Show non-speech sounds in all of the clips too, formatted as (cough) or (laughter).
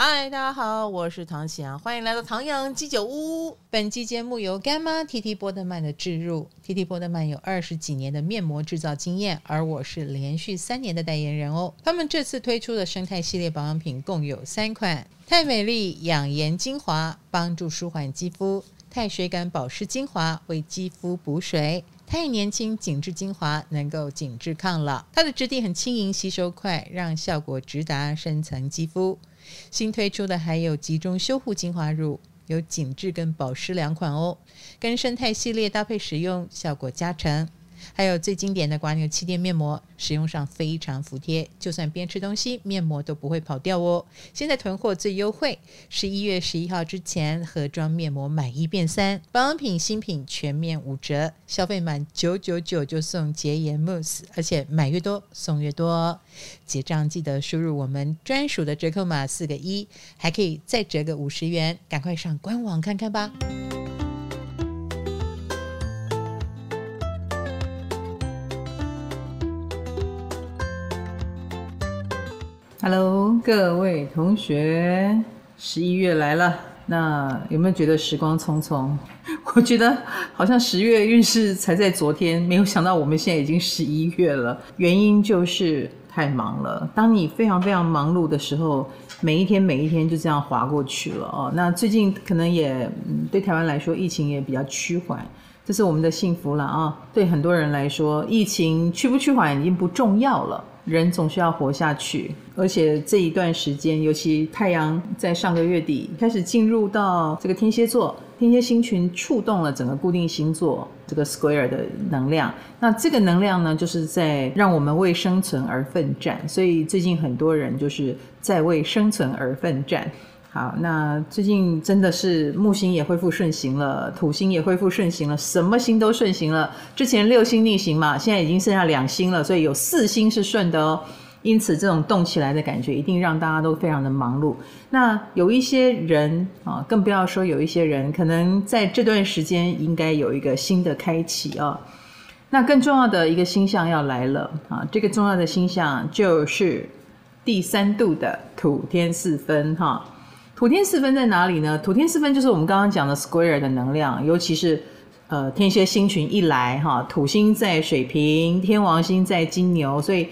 嗨，大家好，我是唐喜阳，欢迎来到唐阳鸡酒屋。本期节目由干妈 TT 波特曼的置入。TT 波特曼有二十几年的面膜制造经验，而我是连续三年的代言人哦。他们这次推出的生态系列保养品共有三款：太美丽养颜精华，帮助舒缓肌肤；太水感保湿精华，为肌肤补水；太年轻紧致精华，能够紧致抗老。它的质地很轻盈，吸收快，让效果直达深层肌肤。新推出的还有集中修护精华乳，有紧致跟保湿两款哦，跟生态系列搭配使用，效果加成。还有最经典的蜗牛气垫面膜，使用上非常服帖，就算边吃东西，面膜都不会跑掉哦。现在囤货最优惠，十一月十一号之前，盒装面膜买一变三，保养品新品全面五折，消费满九九九就送洁颜慕斯，而且买越多送越多哦。结账记得输入我们专属的折扣码四个一，还可以再折个五十元，赶快上官网看看吧。Hello，各位同学，十一月来了，那有没有觉得时光匆匆？(laughs) 我觉得好像十月运势才在昨天，没有想到我们现在已经十一月了。原因就是太忙了。当你非常非常忙碌的时候，每一天每一天就这样划过去了哦。那最近可能也对台湾来说，疫情也比较趋缓，这是我们的幸福了啊。对很多人来说，疫情去不去缓已经不重要了。人总是要活下去，而且这一段时间，尤其太阳在上个月底开始进入到这个天蝎座，天蝎星群触动了整个固定星座这个 Square 的能量。那这个能量呢，就是在让我们为生存而奋战。所以最近很多人就是在为生存而奋战。好，那最近真的是木星也恢复顺行了，土星也恢复顺行了，什么星都顺行了。之前六星逆行嘛，现在已经剩下两星了，所以有四星是顺的哦。因此，这种动起来的感觉一定让大家都非常的忙碌。那有一些人啊，更不要说有一些人，可能在这段时间应该有一个新的开启啊。那更重要的一个星象要来了啊，这个重要的星象就是第三度的土天四分哈。土天四分在哪里呢？土天四分就是我们刚刚讲的 Square 的能量，尤其是呃天蝎星群一来哈，土星在水瓶，天王星在金牛，所以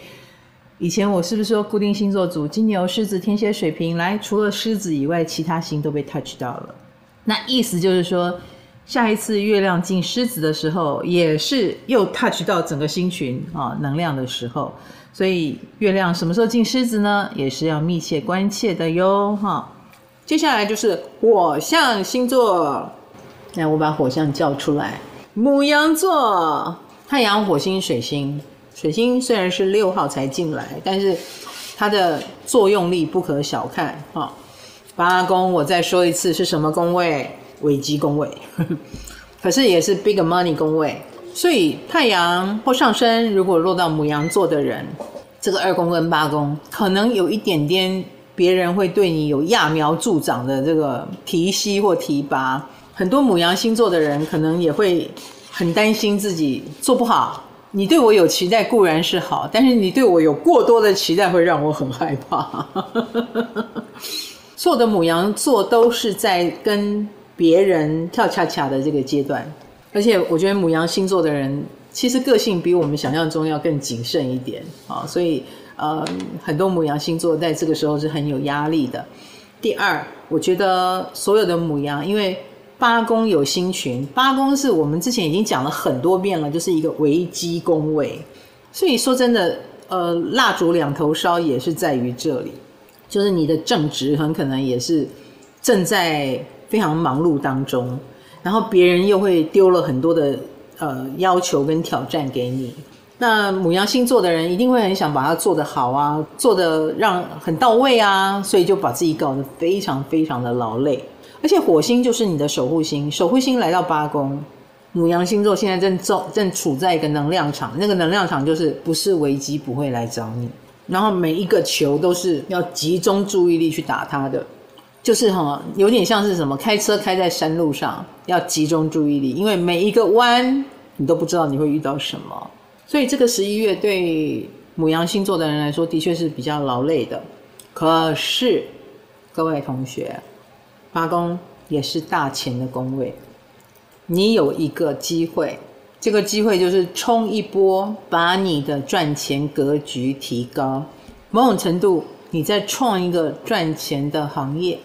以前我是不是说固定星座组金牛、狮子、天蝎、水瓶来，除了狮子以外，其他星都被 touch 到了。那意思就是说，下一次月亮进狮子的时候，也是又 touch 到整个星群啊能量的时候，所以月亮什么时候进狮子呢？也是要密切关切的哟哈。接下来就是火象星座，来，我把火象叫出来。母羊座，太阳、火星、水星。水星虽然是六号才进来，但是它的作用力不可小看啊。八宫，我再说一次是什么宫位？危机宫位，(laughs) 可是也是 big money 宫位。所以太阳或上升如果落到母羊座的人，这个二宫跟八宫可能有一点点。别人会对你有揠苗助长的这个提携或提拔，很多母羊星座的人可能也会很担心自己做不好。你对我有期待固然是好，但是你对我有过多的期待会让我很害怕。(laughs) 所有的母羊座都是在跟别人跳恰恰的这个阶段，而且我觉得母羊星座的人其实个性比我们想象中要更谨慎一点啊，所以。呃，很多母羊星座在这个时候是很有压力的。第二，我觉得所有的母羊，因为八宫有星群，八宫是我们之前已经讲了很多遍了，就是一个危机宫位。所以说真的，呃，蜡烛两头烧也是在于这里，就是你的正职很可能也是正在非常忙碌当中，然后别人又会丢了很多的呃要求跟挑战给你。那母羊星座的人一定会很想把它做得好啊，做得让很到位啊，所以就把自己搞得非常非常的劳累。而且火星就是你的守护星，守护星来到八宫，母羊星座现在正正正处在一个能量场，那个能量场就是不是危机不会来找你，然后每一个球都是要集中注意力去打它的，就是哈，有点像是什么开车开在山路上要集中注意力，因为每一个弯你都不知道你会遇到什么。所以这个十一月对母羊星座的人来说，的确是比较劳累的。可是，各位同学，八宫也是大钱的宫位，你有一个机会，这个机会就是冲一波，把你的赚钱格局提高。某种程度，你在创一个赚钱的行业。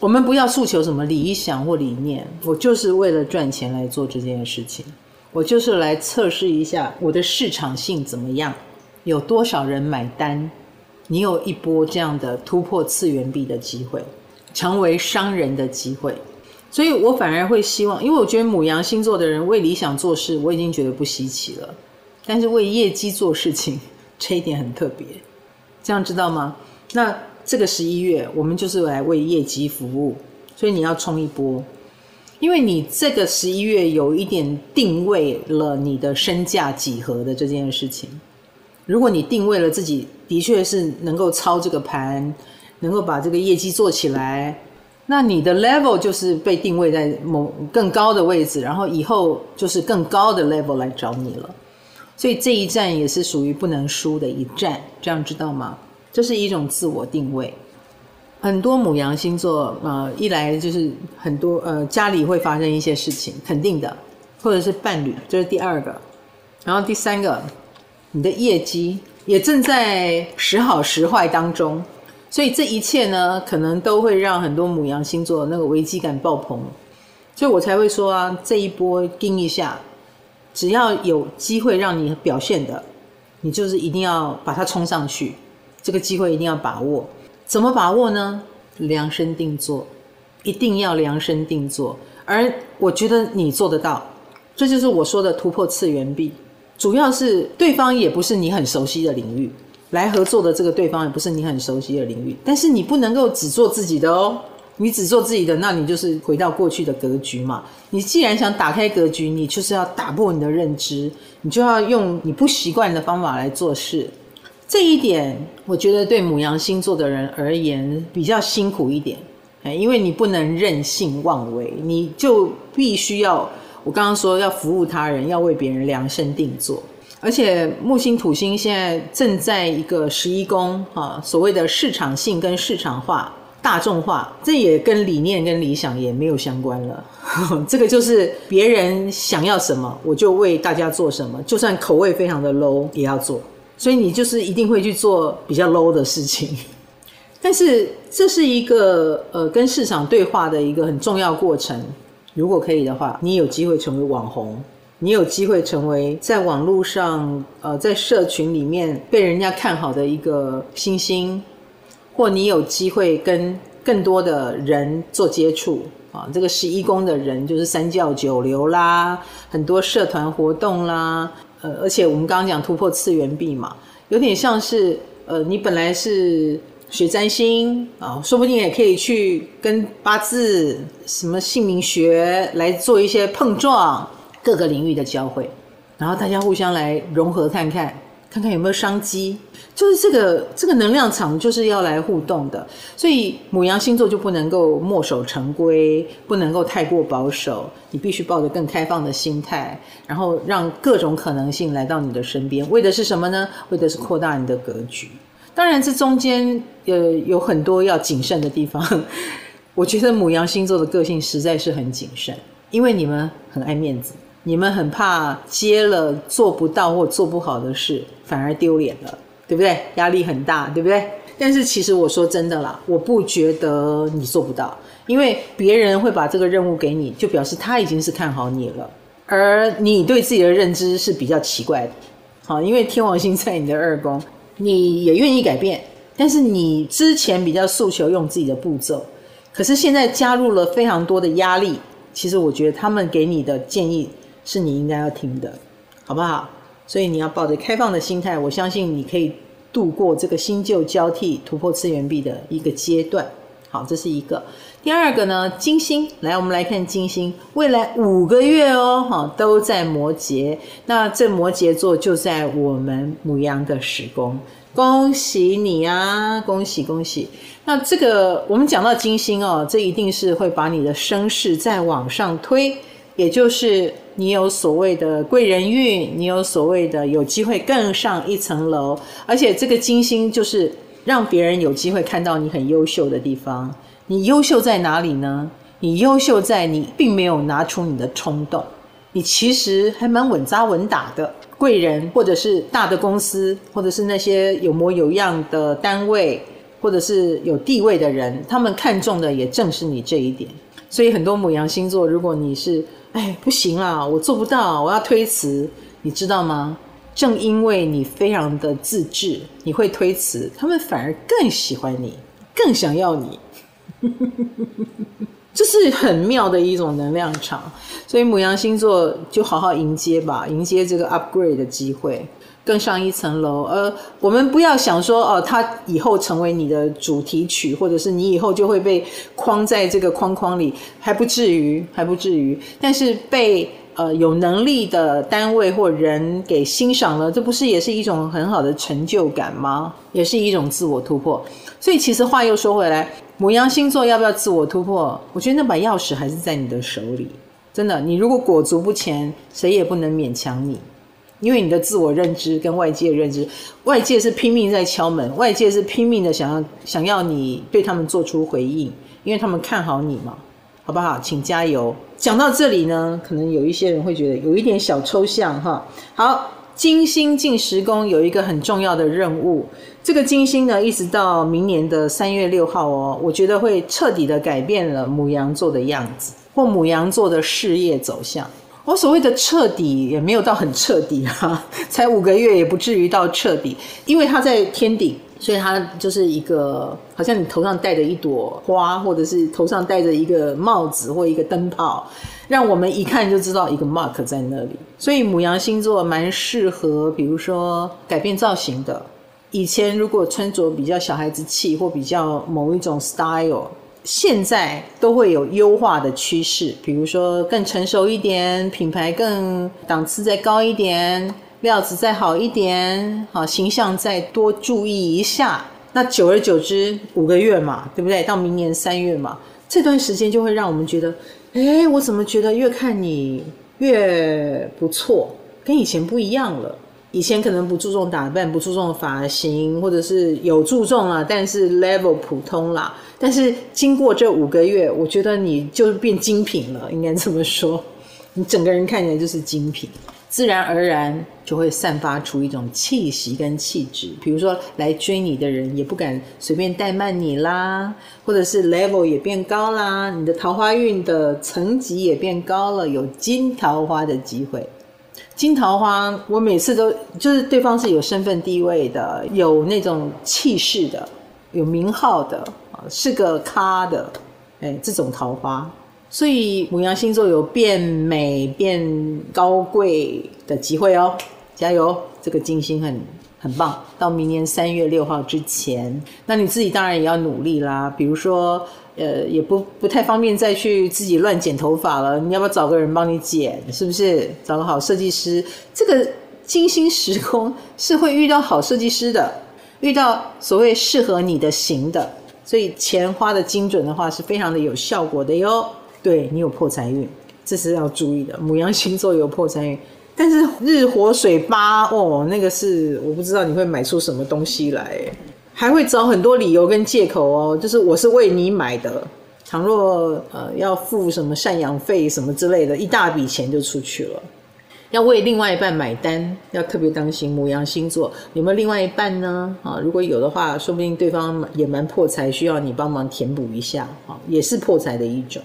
我们不要诉求什么理想或理念，我就是为了赚钱来做这件事情。我就是来测试一下我的市场性怎么样，有多少人买单。你有一波这样的突破次元壁的机会，成为商人的机会。所以我反而会希望，因为我觉得母羊星座的人为理想做事，我已经觉得不稀奇了。但是为业绩做事情，这一点很特别。这样知道吗？那。这个十一月，我们就是来为业绩服务，所以你要冲一波，因为你这个十一月有一点定位了你的身价几何的这件事情。如果你定位了自己的确是能够操这个盘，能够把这个业绩做起来，那你的 level 就是被定位在某更高的位置，然后以后就是更高的 level 来找你了。所以这一战也是属于不能输的一战，这样知道吗？这是一种自我定位，很多母羊星座，呃，一来就是很多呃家里会发生一些事情，肯定的，或者是伴侣，这是第二个，然后第三个，你的业绩也正在时好时坏当中，所以这一切呢，可能都会让很多母羊星座那个危机感爆棚，所以我才会说啊，这一波盯一下，只要有机会让你表现的，你就是一定要把它冲上去。这个机会一定要把握，怎么把握呢？量身定做，一定要量身定做。而我觉得你做得到，这就是我说的突破次元壁。主要是对方也不是你很熟悉的领域，来合作的这个对方也不是你很熟悉的领域。但是你不能够只做自己的哦，你只做自己的，那你就是回到过去的格局嘛。你既然想打开格局，你就是要打破你的认知，你就要用你不习惯的方法来做事。这一点，我觉得对牡羊星座的人而言比较辛苦一点，因为你不能任性妄为，你就必须要我刚刚说要服务他人，要为别人量身定做。而且木星土星现在正在一个十一宫啊，所谓的市场性跟市场化、大众化，这也跟理念跟理想也没有相关了。(laughs) 这个就是别人想要什么，我就为大家做什么，就算口味非常的 low 也要做。所以你就是一定会去做比较 low 的事情，(laughs) 但是这是一个呃跟市场对话的一个很重要过程。如果可以的话，你有机会成为网红，你有机会成为在网络上呃在社群里面被人家看好的一个星星，或你有机会跟更多的人做接触啊。这个十一宫的人就是三教九流啦，很多社团活动啦。呃，而且我们刚刚讲突破次元壁嘛，有点像是呃，你本来是学占星啊，说不定也可以去跟八字、什么姓名学来做一些碰撞，各个领域的交汇，然后大家互相来融合看看。看看有没有商机，就是这个这个能量场就是要来互动的，所以母羊星座就不能够墨守成规，不能够太过保守，你必须抱着更开放的心态，然后让各种可能性来到你的身边，为的是什么呢？为的是扩大你的格局。当然，这中间呃有很多要谨慎的地方。(laughs) 我觉得母羊星座的个性实在是很谨慎，因为你们很爱面子。你们很怕接了做不到或做不好的事，反而丢脸了，对不对？压力很大，对不对？但是其实我说真的啦，我不觉得你做不到，因为别人会把这个任务给你，就表示他已经是看好你了，而你对自己的认知是比较奇怪的。好，因为天王星在你的二宫，你也愿意改变，但是你之前比较诉求用自己的步骤，可是现在加入了非常多的压力，其实我觉得他们给你的建议。是你应该要听的，好不好？所以你要抱着开放的心态，我相信你可以度过这个新旧交替、突破次元壁的一个阶段。好，这是一个。第二个呢，金星，来，我们来看金星，未来五个月哦，哈，都在摩羯。那这摩羯座就在我们母羊的十宫，恭喜你啊，恭喜恭喜！那这个我们讲到金星哦，这一定是会把你的声势再往上推。也就是你有所谓的贵人运，你有所谓的有机会更上一层楼，而且这个金星就是让别人有机会看到你很优秀的地方，你优秀在哪里呢？你优秀在你并没有拿出你的冲动，你其实还蛮稳扎稳打的。贵人或者是大的公司，或者是那些有模有样的单位，或者是有地位的人，他们看重的也正是你这一点。所以很多母羊星座，如果你是哎不行啦，我做不到，我要推辞，你知道吗？正因为你非常的自制，你会推辞，他们反而更喜欢你，更想要你。(laughs) 这是很妙的一种能量场，所以母羊星座就好好迎接吧，迎接这个 upgrade 的机会，更上一层楼。而我们不要想说哦，他以后成为你的主题曲，或者是你以后就会被框在这个框框里，还不至于，还不至于。但是被呃有能力的单位或人给欣赏了，这不是也是一种很好的成就感吗？也是一种自我突破。所以其实话又说回来。母羊星座要不要自我突破？我觉得那把钥匙还是在你的手里。真的，你如果裹足不前，谁也不能勉强你，因为你的自我认知跟外界认知，外界是拼命在敲门，外界是拼命的想要想要你对他们做出回应，因为他们看好你嘛，好不好？请加油。讲到这里呢，可能有一些人会觉得有一点小抽象哈。好。金星进十宫有一个很重要的任务，这个金星呢，一直到明年的三月六号哦，我觉得会彻底的改变了母羊座的样子，或母羊座的事业走向。我所谓的彻底也没有到很彻底啊，才五个月也不至于到彻底，因为它在天顶。所以它就是一个，好像你头上戴着一朵花，或者是头上戴着一个帽子或一个灯泡，让我们一看就知道一个 mark 在那里。所以母羊星座蛮适合，比如说改变造型的。以前如果穿着比较小孩子气或比较某一种 style，现在都会有优化的趋势，比如说更成熟一点，品牌更档次再高一点。料子再好一点，好形象再多注意一下，那久而久之，五个月嘛，对不对？到明年三月嘛，这段时间就会让我们觉得，哎，我怎么觉得越看你越不错，跟以前不一样了。以前可能不注重打扮，不注重发型，或者是有注重了，但是 level 普通啦。但是经过这五个月，我觉得你就变精品了，应该这么说，你整个人看起来就是精品。自然而然就会散发出一种气息跟气质，比如说来追你的人也不敢随便怠慢你啦，或者是 level 也变高啦，你的桃花运的层级也变高了，有金桃花的机会。金桃花，我每次都就是对方是有身份地位的，有那种气势的，有名号的，是个咖的，哎，这种桃花。所以母羊星座有变美、变高贵的机会哦，加油！这个金星很很棒。到明年三月六号之前，那你自己当然也要努力啦。比如说，呃，也不不太方便再去自己乱剪头发了，你要不要找个人帮你剪？是不是？找个好设计师。这个金星时空是会遇到好设计师的，遇到所谓适合你的型的。所以钱花的精准的话，是非常的有效果的哟。对，你有破财运，这是要注意的。母羊星座有破财运，但是日火水八哦，那个是我不知道你会买出什么东西来，还会找很多理由跟借口哦。就是我是为你买的，倘若呃要付什么赡养费什么之类的，一大笔钱就出去了。要为另外一半买单，要特别当心。牡羊星座有没有另外一半呢？啊，如果有的话，说不定对方也蛮破财，需要你帮忙填补一下啊，也是破财的一种。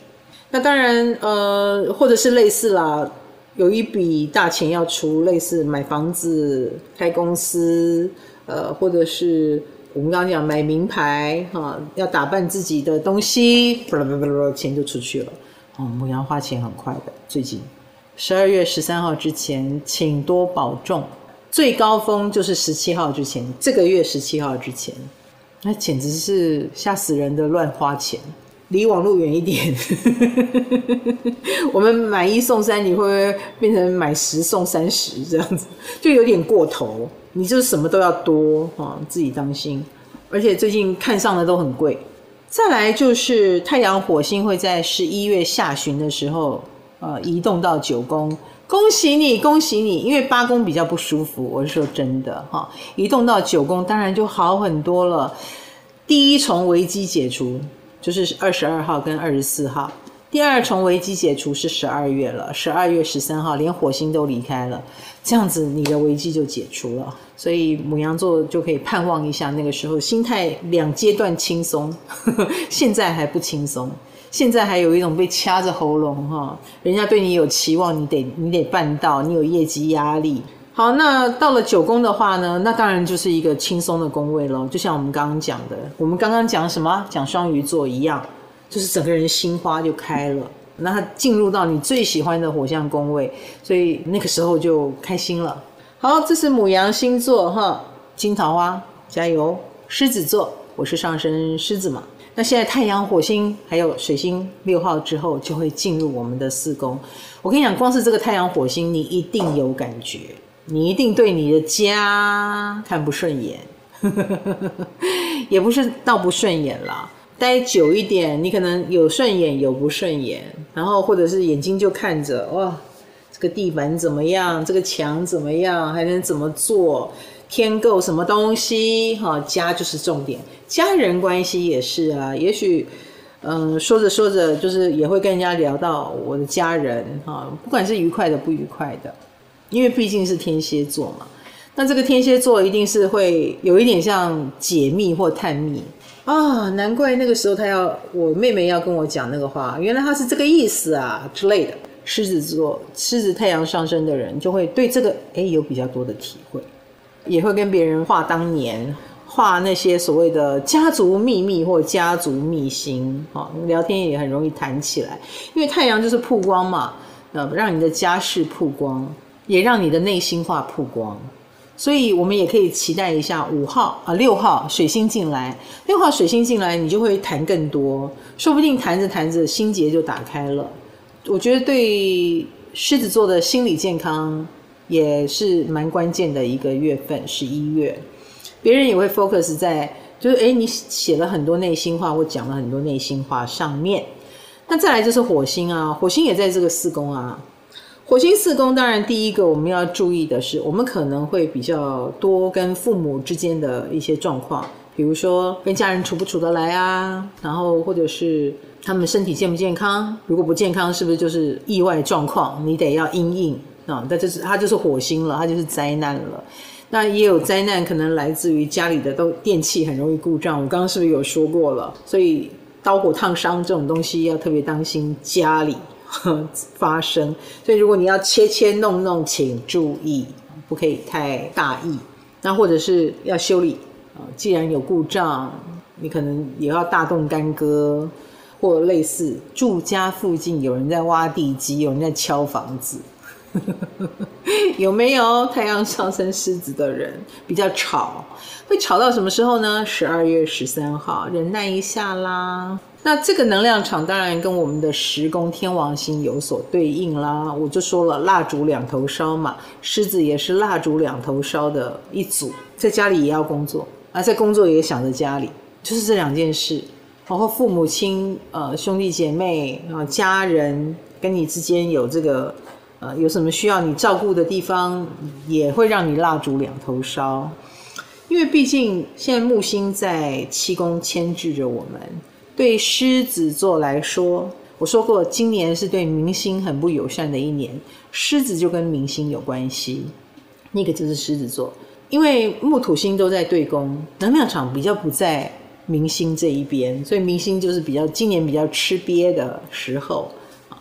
那当然，呃，或者是类似啦，有一笔大钱要出，类似买房子、开公司，呃，或者是我们刚刚讲买名牌，哈、啊，要打扮自己的东西，不啦不啦不啦，钱就出去了。哦，牡羊花钱很快的，最近十二月十三号之前，请多保重。最高峰就是十七号之前，这个月十七号之前，那简直是吓死人的乱花钱。离网络远一点，(laughs) 我们买一送三，你会不会变成买十送三十这样子？就有点过头，你就是什么都要多啊，自己当心。而且最近看上的都很贵。再来就是太阳火星会在十一月下旬的时候，呃，移动到九宫，恭喜你，恭喜你，因为八宫比较不舒服，我是说真的哈，移动到九宫当然就好很多了。第一重危机解除。就是二十二号跟二十四号。第二重危机解除是十二月了，十二月十三号连火星都离开了，这样子你的危机就解除了，所以牡羊座就可以盼望一下那个时候心态两阶段轻松，(laughs) 现在还不轻松，现在还有一种被掐着喉咙哈，人家对你有期望，你得你得办到，你有业绩压力。好，那到了九宫的话呢，那当然就是一个轻松的宫位咯，就像我们刚刚讲的，我们刚刚讲什么？讲双鱼座一样。就是整个人心花就开了，那他进入到你最喜欢的火象宫位，所以那个时候就开心了。好，这是母羊星座哈，金桃花加油。狮子座，我是上升狮子嘛。那现在太阳、火星还有水星六号之后就会进入我们的四宫。我跟你讲，光是这个太阳、火星，你一定有感觉，你一定对你的家看不顺眼，(laughs) 也不是到不顺眼啦。待久一点，你可能有顺眼，有不顺眼，然后或者是眼睛就看着哇，这个地板怎么样，这个墙怎么样，还能怎么做，添购什么东西？哈，家就是重点，家人关系也是啊。也许，嗯，说着说着，就是也会跟人家聊到我的家人哈，不管是愉快的不愉快的，因为毕竟是天蝎座嘛。那这个天蝎座一定是会有一点像解密或探秘。啊，难怪那个时候他要我妹妹要跟我讲那个话，原来他是这个意思啊之类的。狮子座、狮子太阳上升的人就会对这个诶有比较多的体会，也会跟别人话当年，画那些所谓的家族秘密或家族秘辛啊，聊天也很容易谈起来，因为太阳就是曝光嘛，呃，让你的家事曝光，也让你的内心话曝光。所以，我们也可以期待一下五号啊，六号水星进来，六号水星进来，你就会谈更多，说不定谈着谈着心结就打开了。我觉得对狮子座的心理健康也是蛮关键的一个月份，十一月，别人也会 focus 在，就是诶，你写了很多内心话或讲了很多内心话上面。那再来就是火星啊，火星也在这个四宫啊。火星四宫，当然第一个我们要注意的是，我们可能会比较多跟父母之间的一些状况，比如说跟家人处不处得来啊，然后或者是他们身体健不健康，如果不健康，是不是就是意外状况？你得要因应啊，那就是它就是火星了，它就是灾难了。那也有灾难可能来自于家里的都电器很容易故障，我刚刚是不是有说过了？所以刀火烫伤这种东西要特别当心家里。发生，所以如果你要切切弄弄，请注意，不可以太大意。那或者是要修理啊，既然有故障，你可能也要大动干戈，或类似住家附近有人在挖地基，有人在敲房子，(laughs) 有没有？太阳上升狮子的人比较吵，会吵到什么时候呢？十二月十三号，忍耐一下啦。那这个能量场当然跟我们的十宫天王星有所对应啦。我就说了，蜡烛两头烧嘛，狮子也是蜡烛两头烧的一组，在家里也要工作，而，在工作也想着家里，就是这两件事。包括父母亲、呃兄弟姐妹啊、家人跟你之间有这个呃有什么需要你照顾的地方，也会让你蜡烛两头烧。因为毕竟现在木星在七宫牵制着我们。对狮子座来说，我说过，今年是对明星很不友善的一年。狮子就跟明星有关系，那个就是狮子座，因为木土星都在对宫，能量场比较不在明星这一边，所以明星就是比较今年比较吃瘪的时候。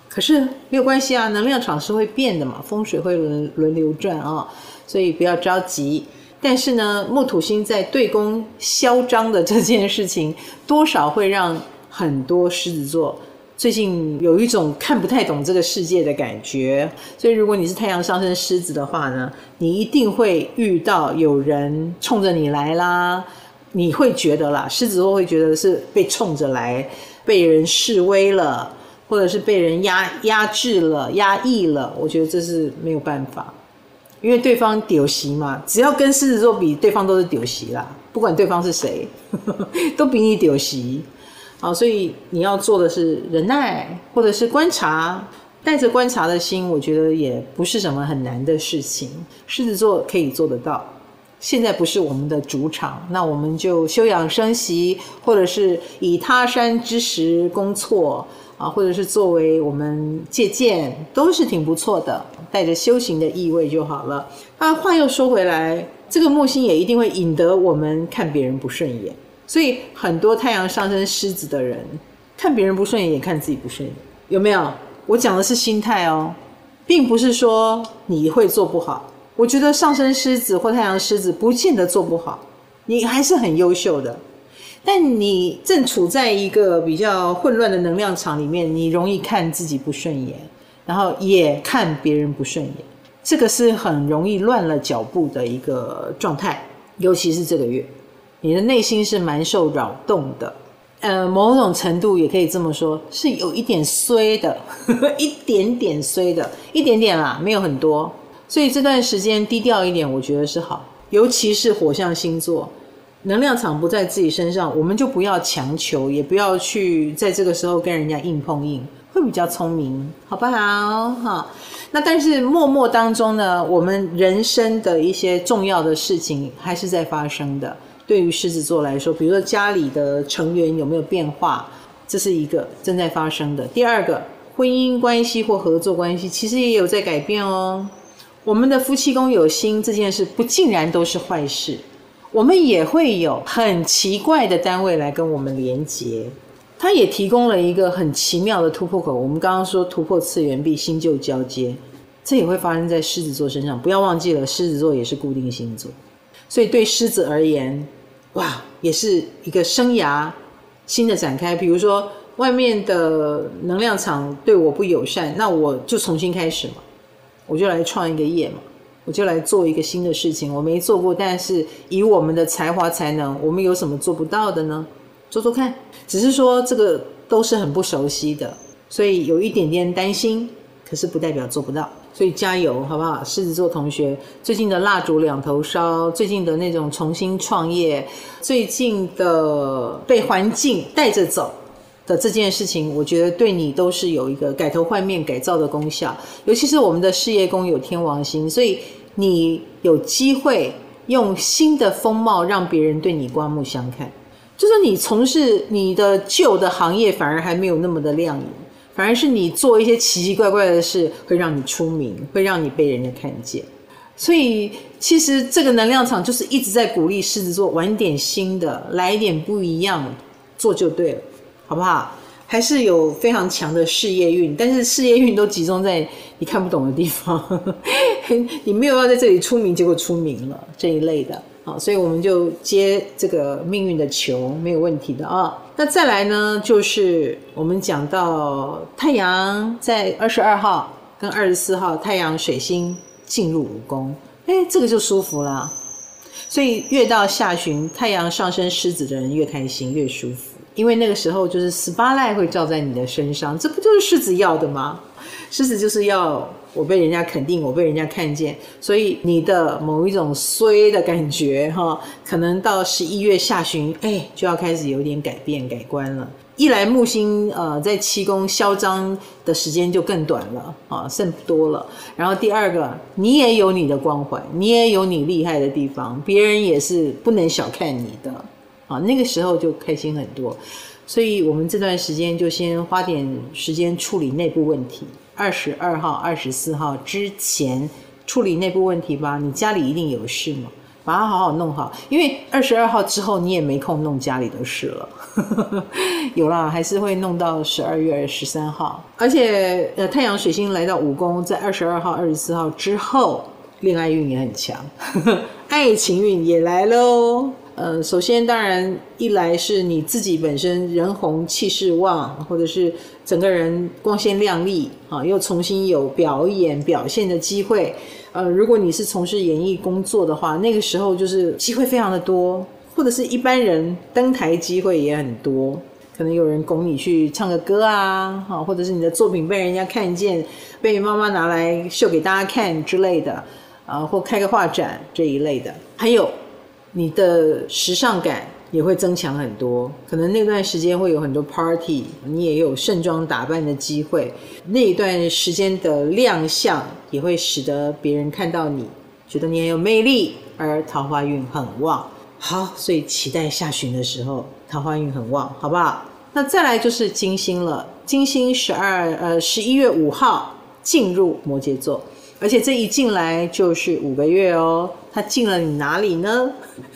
可是没有关系啊，能量场是会变的嘛，风水会轮轮流转啊，所以不要着急。但是呢，木土星在对宫嚣张的这件事情，多少会让很多狮子座最近有一种看不太懂这个世界的感觉。所以，如果你是太阳上升狮子的话呢，你一定会遇到有人冲着你来啦。你会觉得啦，狮子座会觉得是被冲着来，被人示威了，或者是被人压压制了、压抑了。我觉得这是没有办法。因为对方丢席嘛，只要跟狮子座比，对方都是丢席啦。不管对方是谁，(laughs) 都比你丢席。好，所以你要做的是忍耐，或者是观察，带着观察的心，我觉得也不是什么很难的事情。狮子座可以做得到。现在不是我们的主场，那我们就休养生息，或者是以他山之石攻错啊，或者是作为我们借鉴，都是挺不错的，带着修行的意味就好了。那话又说回来，这个木星也一定会引得我们看别人不顺眼，所以很多太阳上升狮子的人看别人不顺眼，也看自己不顺眼，有没有？我讲的是心态哦，并不是说你会做不好。我觉得上升狮子或太阳狮子不见得做不好，你还是很优秀的。但你正处在一个比较混乱的能量场里面，你容易看自己不顺眼，然后也看别人不顺眼，这个是很容易乱了脚步的一个状态。尤其是这个月，你的内心是蛮受扰动的。呃，某种程度也可以这么说，是有一点衰的，一点点衰的，一点点啦，没有很多。所以这段时间低调一点，我觉得是好。尤其是火象星座，能量场不在自己身上，我们就不要强求，也不要去在这个时候跟人家硬碰硬，会比较聪明，好不好？哈。那但是默默当中呢，我们人生的一些重要的事情还是在发生的。对于狮子座来说，比如说家里的成员有没有变化，这是一个正在发生的。第二个，婚姻关系或合作关系，其实也有在改变哦。我们的夫妻宫有心这件事，不尽然都是坏事。我们也会有很奇怪的单位来跟我们连接，它也提供了一个很奇妙的突破口。我们刚刚说突破次元壁，新旧交接，这也会发生在狮子座身上。不要忘记了，狮子座也是固定星座，所以对狮子而言，哇，也是一个生涯新的展开。比如说，外面的能量场对我不友善，那我就重新开始嘛。我就来创一个业嘛，我就来做一个新的事情，我没做过，但是以我们的才华才能，我们有什么做不到的呢？做做看，只是说这个都是很不熟悉的，所以有一点点担心，可是不代表做不到，所以加油，好不好？狮子座同学，最近的蜡烛两头烧，最近的那种重新创业，最近的被环境带着走。的这件事情，我觉得对你都是有一个改头换面、改造的功效。尤其是我们的事业宫有天王星，所以你有机会用新的风貌让别人对你刮目相看。就是你从事你的旧的行业，反而还没有那么的亮眼，反而是你做一些奇奇怪怪的事，会让你出名，会让你被人家看见。所以其实这个能量场就是一直在鼓励狮子座玩点新的，来一点不一样，做就对了。好不好？还是有非常强的事业运，但是事业运都集中在你看不懂的地方，(laughs) 你没有要在这里出名，结果出名了这一类的。好，所以我们就接这个命运的球，没有问题的啊。那再来呢，就是我们讲到太阳在二十二号跟二十四号，太阳水星进入五宫，哎，这个就舒服了。所以越到下旬，太阳上升狮子的人越开心，越舒服。因为那个时候就是 spotlight 会照在你的身上，这不就是狮子要的吗？狮子就是要我被人家肯定，我被人家看见，所以你的某一种衰的感觉哈，可能到十一月下旬，哎，就要开始有点改变改观了。一来木星呃在七宫嚣张的时间就更短了啊，剩不多了。然后第二个，你也有你的光环，你也有你厉害的地方，别人也是不能小看你的。啊，那个时候就开心很多，所以我们这段时间就先花点时间处理内部问题。二十二号、二十四号之前处理内部问题吧。你家里一定有事嘛，把它好好弄好。因为二十二号之后你也没空弄家里的事了。(laughs) 有啦，还是会弄到十二月十三号。而且呃，太阳水星来到五宫，在二十二号、二十四号之后，恋爱运也很强，(laughs) 爱情运也来喽。呃，首先当然一来是你自己本身人红气势旺，或者是整个人光鲜亮丽啊，又重新有表演表现的机会。呃，如果你是从事演艺工作的话，那个时候就是机会非常的多，或者是一般人登台机会也很多，可能有人拱你去唱个歌啊，哈，或者是你的作品被人家看见，被妈妈拿来秀给大家看之类的，啊，或开个画展这一类的，还有。你的时尚感也会增强很多，可能那段时间会有很多 party，你也有盛装打扮的机会。那一段时间的亮相也会使得别人看到你，觉得你很有魅力而桃花运很旺。好，所以期待下旬的时候桃花运很旺，好不好？那再来就是金星了，金星十二呃十一月五号进入摩羯座，而且这一进来就是五个月哦。它进了你哪里呢？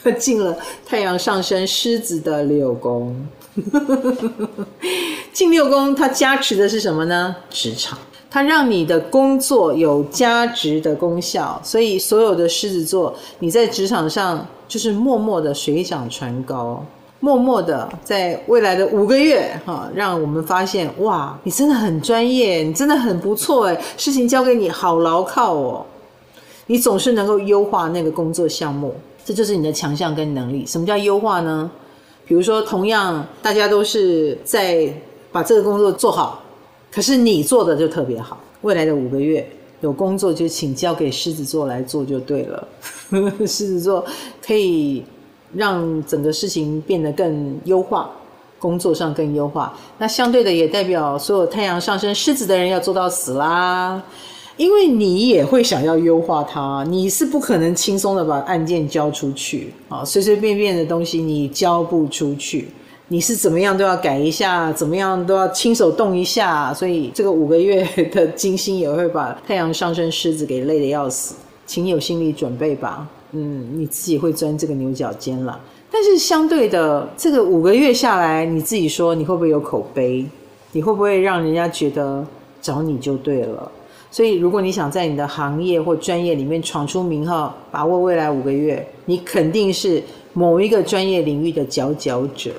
它 (laughs) 进了太阳上升狮子的六宫。(laughs) 进六宫，它加持的是什么呢？职场，它让你的工作有加值的功效。所以所有的狮子座，你在职场上就是默默的水涨船高。默默的，在未来的五个月，哈，让我们发现，哇，你真的很专业，你真的很不错，哎，事情交给你好牢靠哦，你总是能够优化那个工作项目，这就是你的强项跟能力。什么叫优化呢？比如说，同样大家都是在把这个工作做好，可是你做的就特别好。未来的五个月有工作就请交给狮子座来做就对了，(laughs) 狮子座可以。让整个事情变得更优化，工作上更优化。那相对的也代表所有太阳上升狮子的人要做到死啦，因为你也会想要优化它，你是不可能轻松的把案件交出去啊，随随便便的东西你交不出去，你是怎么样都要改一下，怎么样都要亲手动一下。所以这个五个月 (laughs) 的金星也会把太阳上升狮子给累得要死，请有心理准备吧。嗯，你自己会钻这个牛角尖了。但是相对的，这个五个月下来，你自己说你会不会有口碑？你会不会让人家觉得找你就对了？所以，如果你想在你的行业或专业里面闯出名号，把握未来五个月，你肯定是某一个专业领域的佼佼者。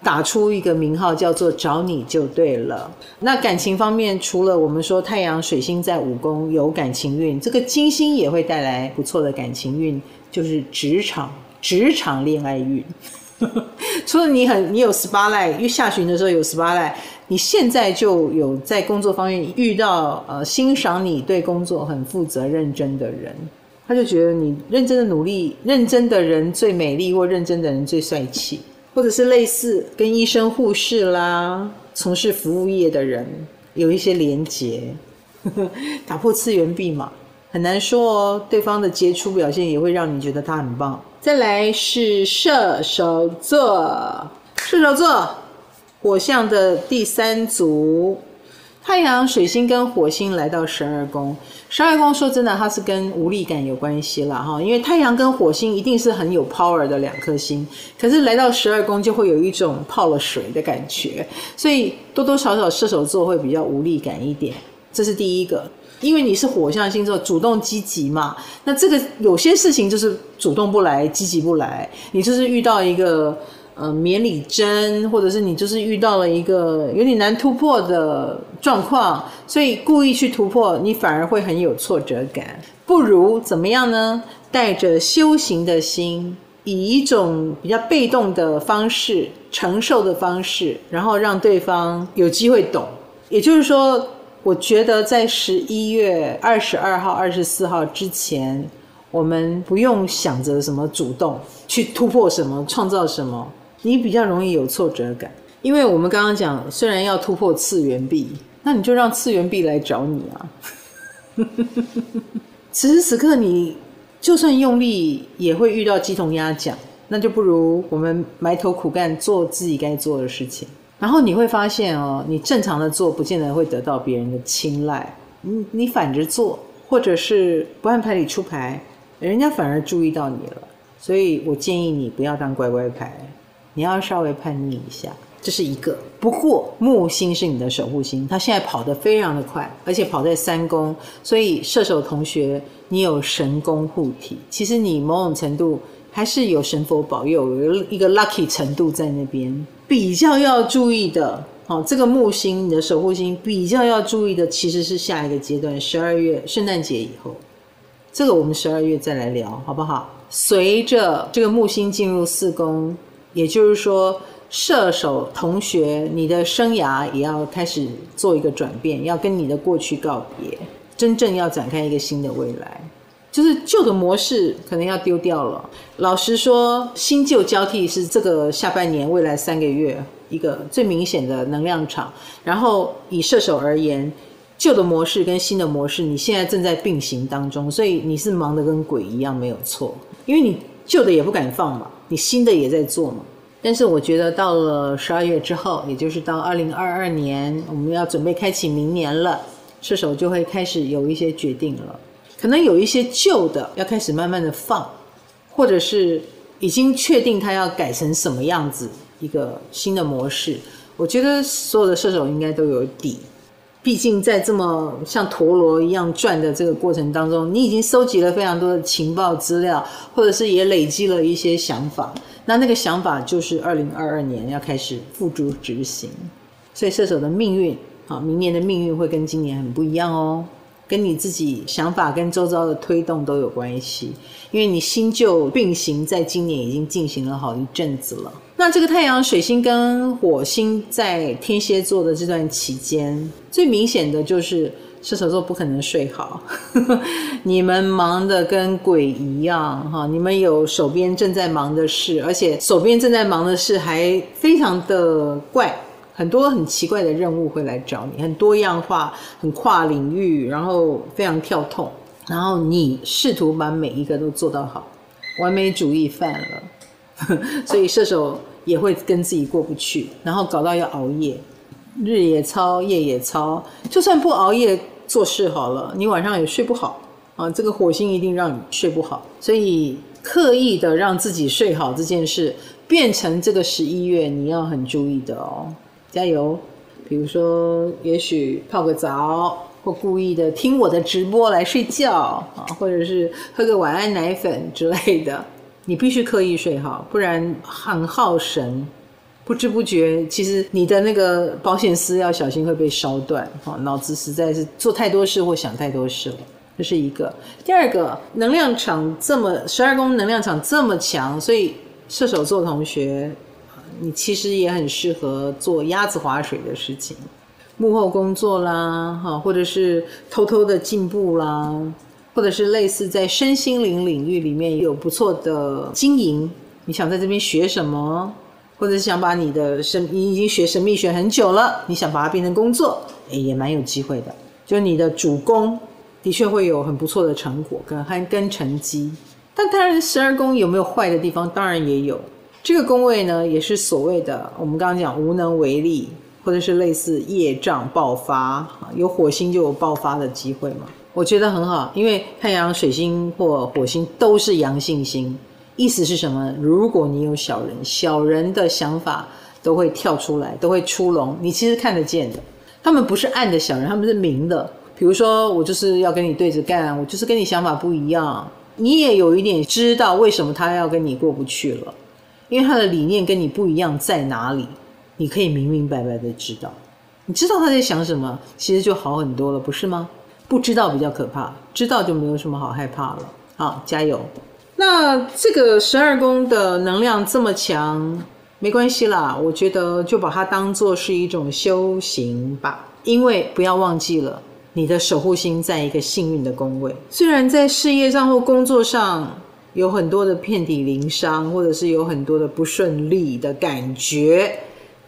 打出一个名号叫做找你就对了。那感情方面，除了我们说太阳水星在五宫有感情运，这个金星也会带来不错的感情运，就是职场职场恋爱运。(laughs) 除了你很你有 spotlight，因为下旬的时候有 spotlight，你现在就有在工作方面遇到呃欣赏你对工作很负责认真的人，他就觉得你认真的努力，认真的人最美丽，或认真的人最帅气。或者是类似跟医生、护士啦，从事服务业的人有一些连结，(laughs) 打破次元壁嘛，很难说哦。对方的杰出表现也会让你觉得他很棒。再来是射手座，射手座火象的第三组。太阳、水星跟火星来到十二宫，十二宫说真的，它是跟无力感有关系了哈。因为太阳跟火星一定是很有 power 的两颗星，可是来到十二宫就会有一种泡了水的感觉，所以多多少少射手座会比较无力感一点。这是第一个，因为你是火象星座，主动积极嘛，那这个有些事情就是主动不来，积极不来，你就是遇到一个。呃，免礼针，或者是你就是遇到了一个有点难突破的状况，所以故意去突破，你反而会很有挫折感。不如怎么样呢？带着修行的心，以一种比较被动的方式、承受的方式，然后让对方有机会懂。也就是说，我觉得在十一月二十二号、二十四号之前，我们不用想着什么主动去突破什么、创造什么。你比较容易有挫折感，因为我们刚刚讲，虽然要突破次元壁，那你就让次元壁来找你啊。(laughs) 此时此刻，你就算用力，也会遇到鸡同鸭讲，那就不如我们埋头苦干，做自己该做的事情。然后你会发现哦，你正常的做，不见得会得到别人的青睐。你你反着做，或者是不按牌理出牌，人家反而注意到你了。所以我建议你不要当乖乖牌。你要稍微叛逆一下，这是一个。不过木星是你的守护星，它现在跑得非常的快，而且跑在三宫，所以射手同学，你有神功护体，其实你某种程度还是有神佛保佑，有一个 lucky 程度在那边。比较要注意的，哦，这个木星你的守护星比较要注意的，其实是下一个阶段，十二月圣诞节以后，这个我们十二月再来聊，好不好？随着这个木星进入四宫。也就是说，射手同学，你的生涯也要开始做一个转变，要跟你的过去告别，真正要展开一个新的未来。就是旧的模式可能要丢掉了。老实说，新旧交替是这个下半年未来三个月一个最明显的能量场。然后以射手而言，旧的模式跟新的模式，你现在正在并行当中，所以你是忙得跟鬼一样，没有错。因为你旧的也不敢放嘛，你新的也在做嘛。但是我觉得到了十二月之后，也就是到二零二二年，我们要准备开启明年了，射手就会开始有一些决定了，可能有一些旧的要开始慢慢的放，或者是已经确定它要改成什么样子，一个新的模式。我觉得所有的射手应该都有底。毕竟在这么像陀螺一样转的这个过程当中，你已经收集了非常多的情报资料，或者是也累积了一些想法。那那个想法就是二零二二年要开始付诸执行。所以射手的命运啊，明年的命运会跟今年很不一样哦。跟你自己想法跟周遭的推动都有关系，因为你新旧并行，在今年已经进行了好一阵子了。那这个太阳、水星跟火星在天蝎座的这段期间，最明显的就是射手座不可能睡好，(laughs) 你们忙得跟鬼一样哈，你们有手边正在忙的事，而且手边正在忙的事还非常的怪。很多很奇怪的任务会来找你，很多样化，很跨领域，然后非常跳痛，然后你试图把每一个都做到好，完美主义犯了，(laughs) 所以射手也会跟自己过不去，然后搞到要熬夜，日也操，夜也操，就算不熬夜做事好了，你晚上也睡不好啊，这个火星一定让你睡不好，所以刻意的让自己睡好这件事，变成这个十一月你要很注意的哦。加油！比如说，也许泡个澡，或故意的听我的直播来睡觉啊，或者是喝个晚安奶粉之类的。你必须刻意睡好，不然很耗神，不知不觉，其实你的那个保险丝要小心会被烧断。哈，脑子实在是做太多事或想太多事了，这是一个。第二个，能量场这么十二宫能量场这么强，所以射手座同学。你其实也很适合做鸭子划水的事情，幕后工作啦，哈，或者是偷偷的进步啦，或者是类似在身心灵领域里面有不错的经营。你想在这边学什么，或者是想把你的神，你已经学神秘学很久了，你想把它变成工作，诶，也蛮有机会的。就你的主攻的确会有很不错的成果跟跟成绩。但当然，十二宫有没有坏的地方？当然也有。这个宫位呢，也是所谓的我们刚刚讲无能为力，或者是类似业障爆发，有火星就有爆发的机会嘛。我觉得很好，因为太阳、水星或火星都是阳性星，意思是什么？如果你有小人，小人的想法都会跳出来，都会出笼，你其实看得见的。他们不是暗的小人，他们是明的。比如说，我就是要跟你对着干，我就是跟你想法不一样，你也有一点知道为什么他要跟你过不去了。因为他的理念跟你不一样在哪里，你可以明明白白的知道，你知道他在想什么，其实就好很多了，不是吗？不知道比较可怕，知道就没有什么好害怕了。好，加油！那这个十二宫的能量这么强，没关系啦，我觉得就把它当做是一种修行吧。因为不要忘记了，你的守护星在一个幸运的宫位，虽然在事业上或工作上。有很多的遍体鳞伤，或者是有很多的不顺利的感觉，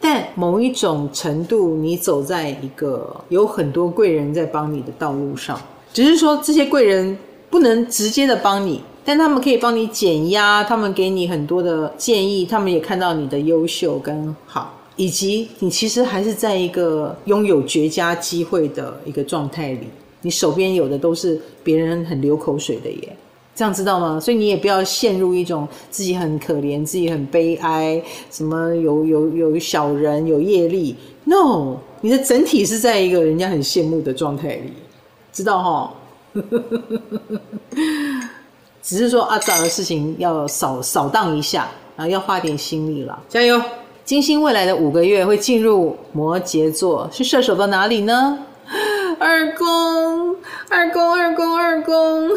但某一种程度，你走在一个有很多贵人在帮你的道路上，只是说这些贵人不能直接的帮你，但他们可以帮你减压，他们给你很多的建议，他们也看到你的优秀跟好，以及你其实还是在一个拥有绝佳机会的一个状态里，你手边有的都是别人很流口水的耶。这样知道吗？所以你也不要陷入一种自己很可怜、自己很悲哀，什么有有有小人、有业力。No，你的整体是在一个人家很羡慕的状态里，知道哈？(laughs) 只是说阿杂的事情要扫扫荡一下，然后要花点心力了。加油！金星未来的五个月会进入摩羯座，是射手到哪里呢？(laughs) 二宫，二宫，二宫，二宫，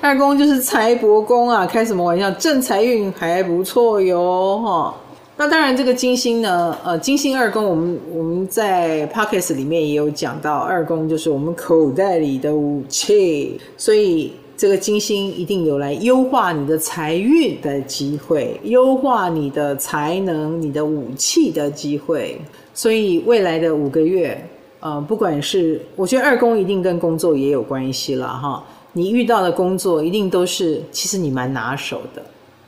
二宫就是财帛宫啊！开什么玩笑？正财运还不错哟，哈。那当然，这个金星呢，呃，金星二宫，我们我们在 p o c k e t 里面也有讲到，二宫就是我们口袋里的武器，所以这个金星一定有来优化你的财运的机会，优化你的才能、你的武器的机会。所以未来的五个月。呃，不管是我觉得二宫一定跟工作也有关系了哈。你遇到的工作一定都是其实你蛮拿手的，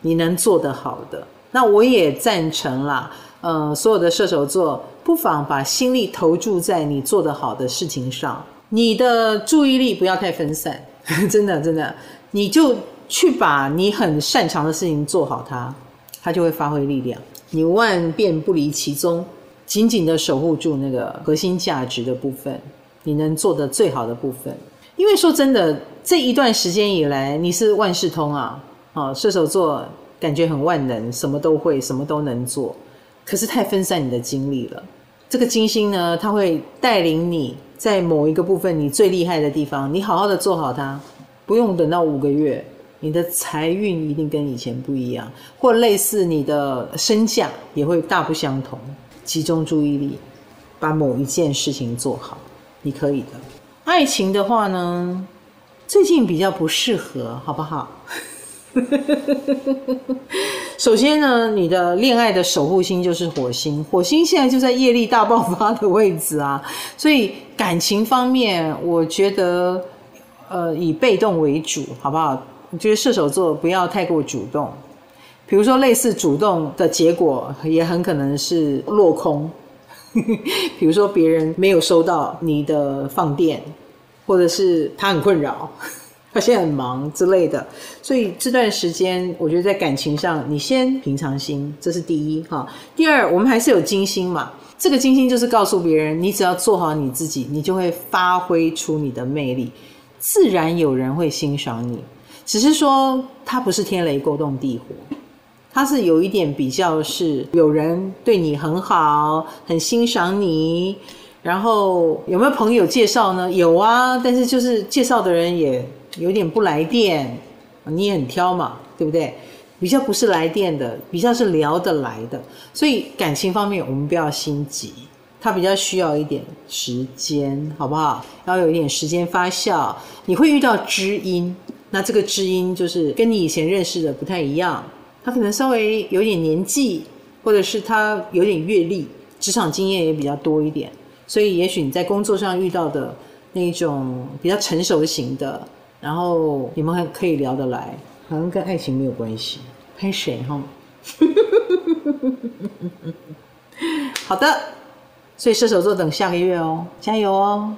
你能做得好的。那我也赞成啦，呃，所有的射手座不妨把心力投注在你做得好的事情上，你的注意力不要太分散，(laughs) 真的真的，你就去把你很擅长的事情做好它，它就会发挥力量。你万变不离其宗，紧紧的守护住那个核心价值的部分，你能做的最好的部分。因为说真的，这一段时间以来，你是万事通啊，啊，射手座感觉很万能，什么都会，什么都能做，可是太分散你的精力了。这个金星呢，它会带领你在某一个部分你最厉害的地方，你好好的做好它，不用等到五个月，你的财运一定跟以前不一样，或类似你的身价也会大不相同。集中注意力，把某一件事情做好，你可以的。爱情的话呢，最近比较不适合，好不好？(laughs) 首先呢，你的恋爱的守护星就是火星，火星现在就在业力大爆发的位置啊，所以感情方面，我觉得呃以被动为主，好不好？我觉得射手座不要太过主动，比如说类似主动的结果，也很可能是落空。(laughs) 比如说，别人没有收到你的放电，或者是他很困扰，(laughs) 他现在很忙之类的，所以这段时间，我觉得在感情上，你先平常心，这是第一哈。第二，我们还是有金星嘛，这个金星就是告诉别人，你只要做好你自己，你就会发挥出你的魅力，自然有人会欣赏你。只是说，他不是天雷勾动地火。他是有一点比较是有人对你很好，很欣赏你，然后有没有朋友介绍呢？有啊，但是就是介绍的人也有点不来电，你也很挑嘛，对不对？比较不是来电的，比较是聊得来的，所以感情方面我们不要心急，他比较需要一点时间，好不好？要有一点时间发酵，你会遇到知音，那这个知音就是跟你以前认识的不太一样。他可能稍微有点年纪，或者是他有点阅历，职场经验也比较多一点，所以也许你在工作上遇到的那种比较成熟型的，然后你们还可以聊得来，好像跟爱情没有关系。拍谁哈？(laughs) 好的，所以射手座等下个月哦，加油哦。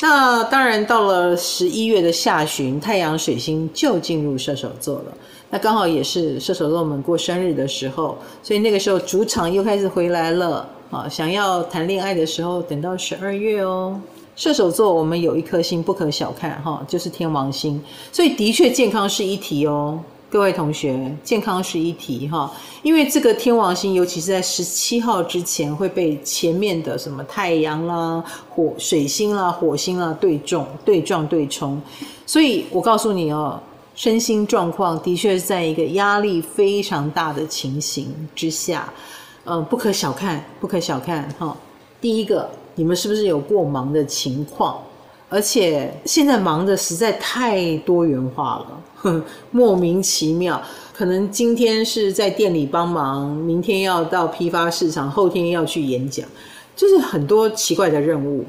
那当然到了十一月的下旬，太阳水星就进入射手座了。那刚好也是射手座们过生日的时候，所以那个时候主场又开始回来了啊！想要谈恋爱的时候，等到十二月哦。射手座我们有一颗星不可小看哈，就是天王星，所以的确健康是一体哦，各位同学，健康是一体哈。因为这个天王星，尤其是在十七号之前会被前面的什么太阳啦、火水星啦、火星啦对撞、对撞、对冲，所以我告诉你哦。身心状况的确是在一个压力非常大的情形之下，嗯，不可小看，不可小看哈。第一个，你们是不是有过忙的情况？而且现在忙的实在太多元化了，(laughs) 莫名其妙。可能今天是在店里帮忙，明天要到批发市场，后天要去演讲，就是很多奇怪的任务。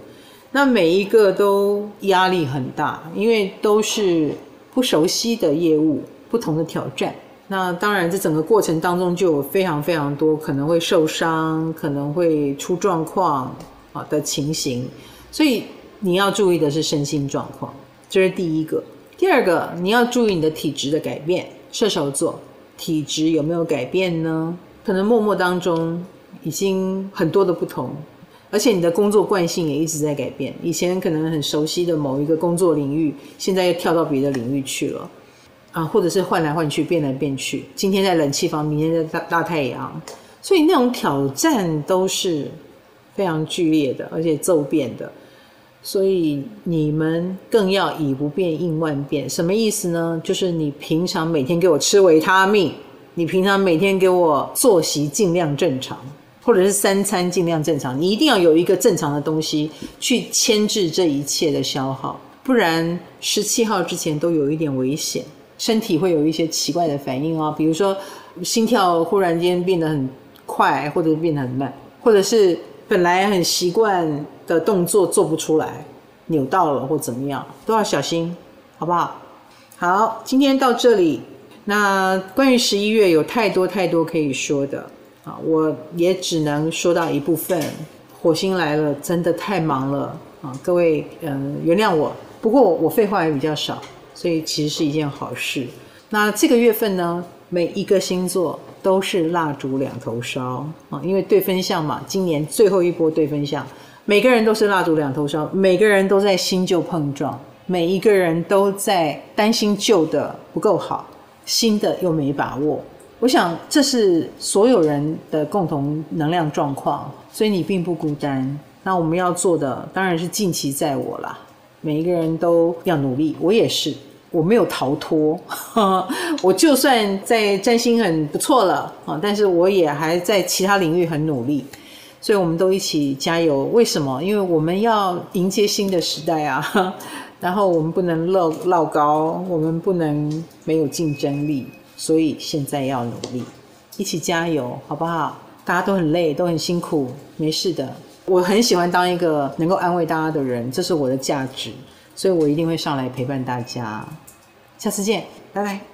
那每一个都压力很大，因为都是。不熟悉的业务，不同的挑战。那当然，这整个过程当中就有非常非常多可能会受伤、可能会出状况啊的情形。所以你要注意的是身心状况，这是第一个。第二个，你要注意你的体质的改变。射手座体质有没有改变呢？可能默默当中已经很多的不同。而且你的工作惯性也一直在改变，以前可能很熟悉的某一个工作领域，现在又跳到别的领域去了，啊，或者是换来换去，变来变去。今天在冷气房，明天在大大太阳，所以那种挑战都是非常剧烈的，而且骤变的。所以你们更要以不变应万变，什么意思呢？就是你平常每天给我吃维他命，你平常每天给我作息尽量正常。或者是三餐尽量正常，你一定要有一个正常的东西去牵制这一切的消耗，不然十七号之前都有一点危险，身体会有一些奇怪的反应哦，比如说心跳忽然间变得很快，或者变得很慢，或者是本来很习惯的动作做不出来，扭到了或怎么样，都要小心，好不好？好，今天到这里。那关于十一月有太多太多可以说的我也只能说到一部分。火星来了，真的太忙了啊！各位，嗯，原谅我。不过我废话也比较少，所以其实是一件好事。那这个月份呢，每一个星座都是蜡烛两头烧啊，因为对分项嘛，今年最后一波对分项，每个人都是蜡烛两头烧，每个人都在新旧碰撞，每一个人都在担心旧的不够好。新的又没把握，我想这是所有人的共同能量状况，所以你并不孤单。那我们要做的当然是尽其在我啦，每一个人都要努力，我也是，我没有逃脱，(laughs) 我就算在占星很不错了啊，但是我也还在其他领域很努力，所以我们都一起加油。为什么？因为我们要迎接新的时代啊。(laughs) 然后我们不能落落高，我们不能没有竞争力，所以现在要努力，一起加油，好不好？大家都很累，都很辛苦，没事的。我很喜欢当一个能够安慰大家的人，这是我的价值，所以我一定会上来陪伴大家。下次见，拜拜。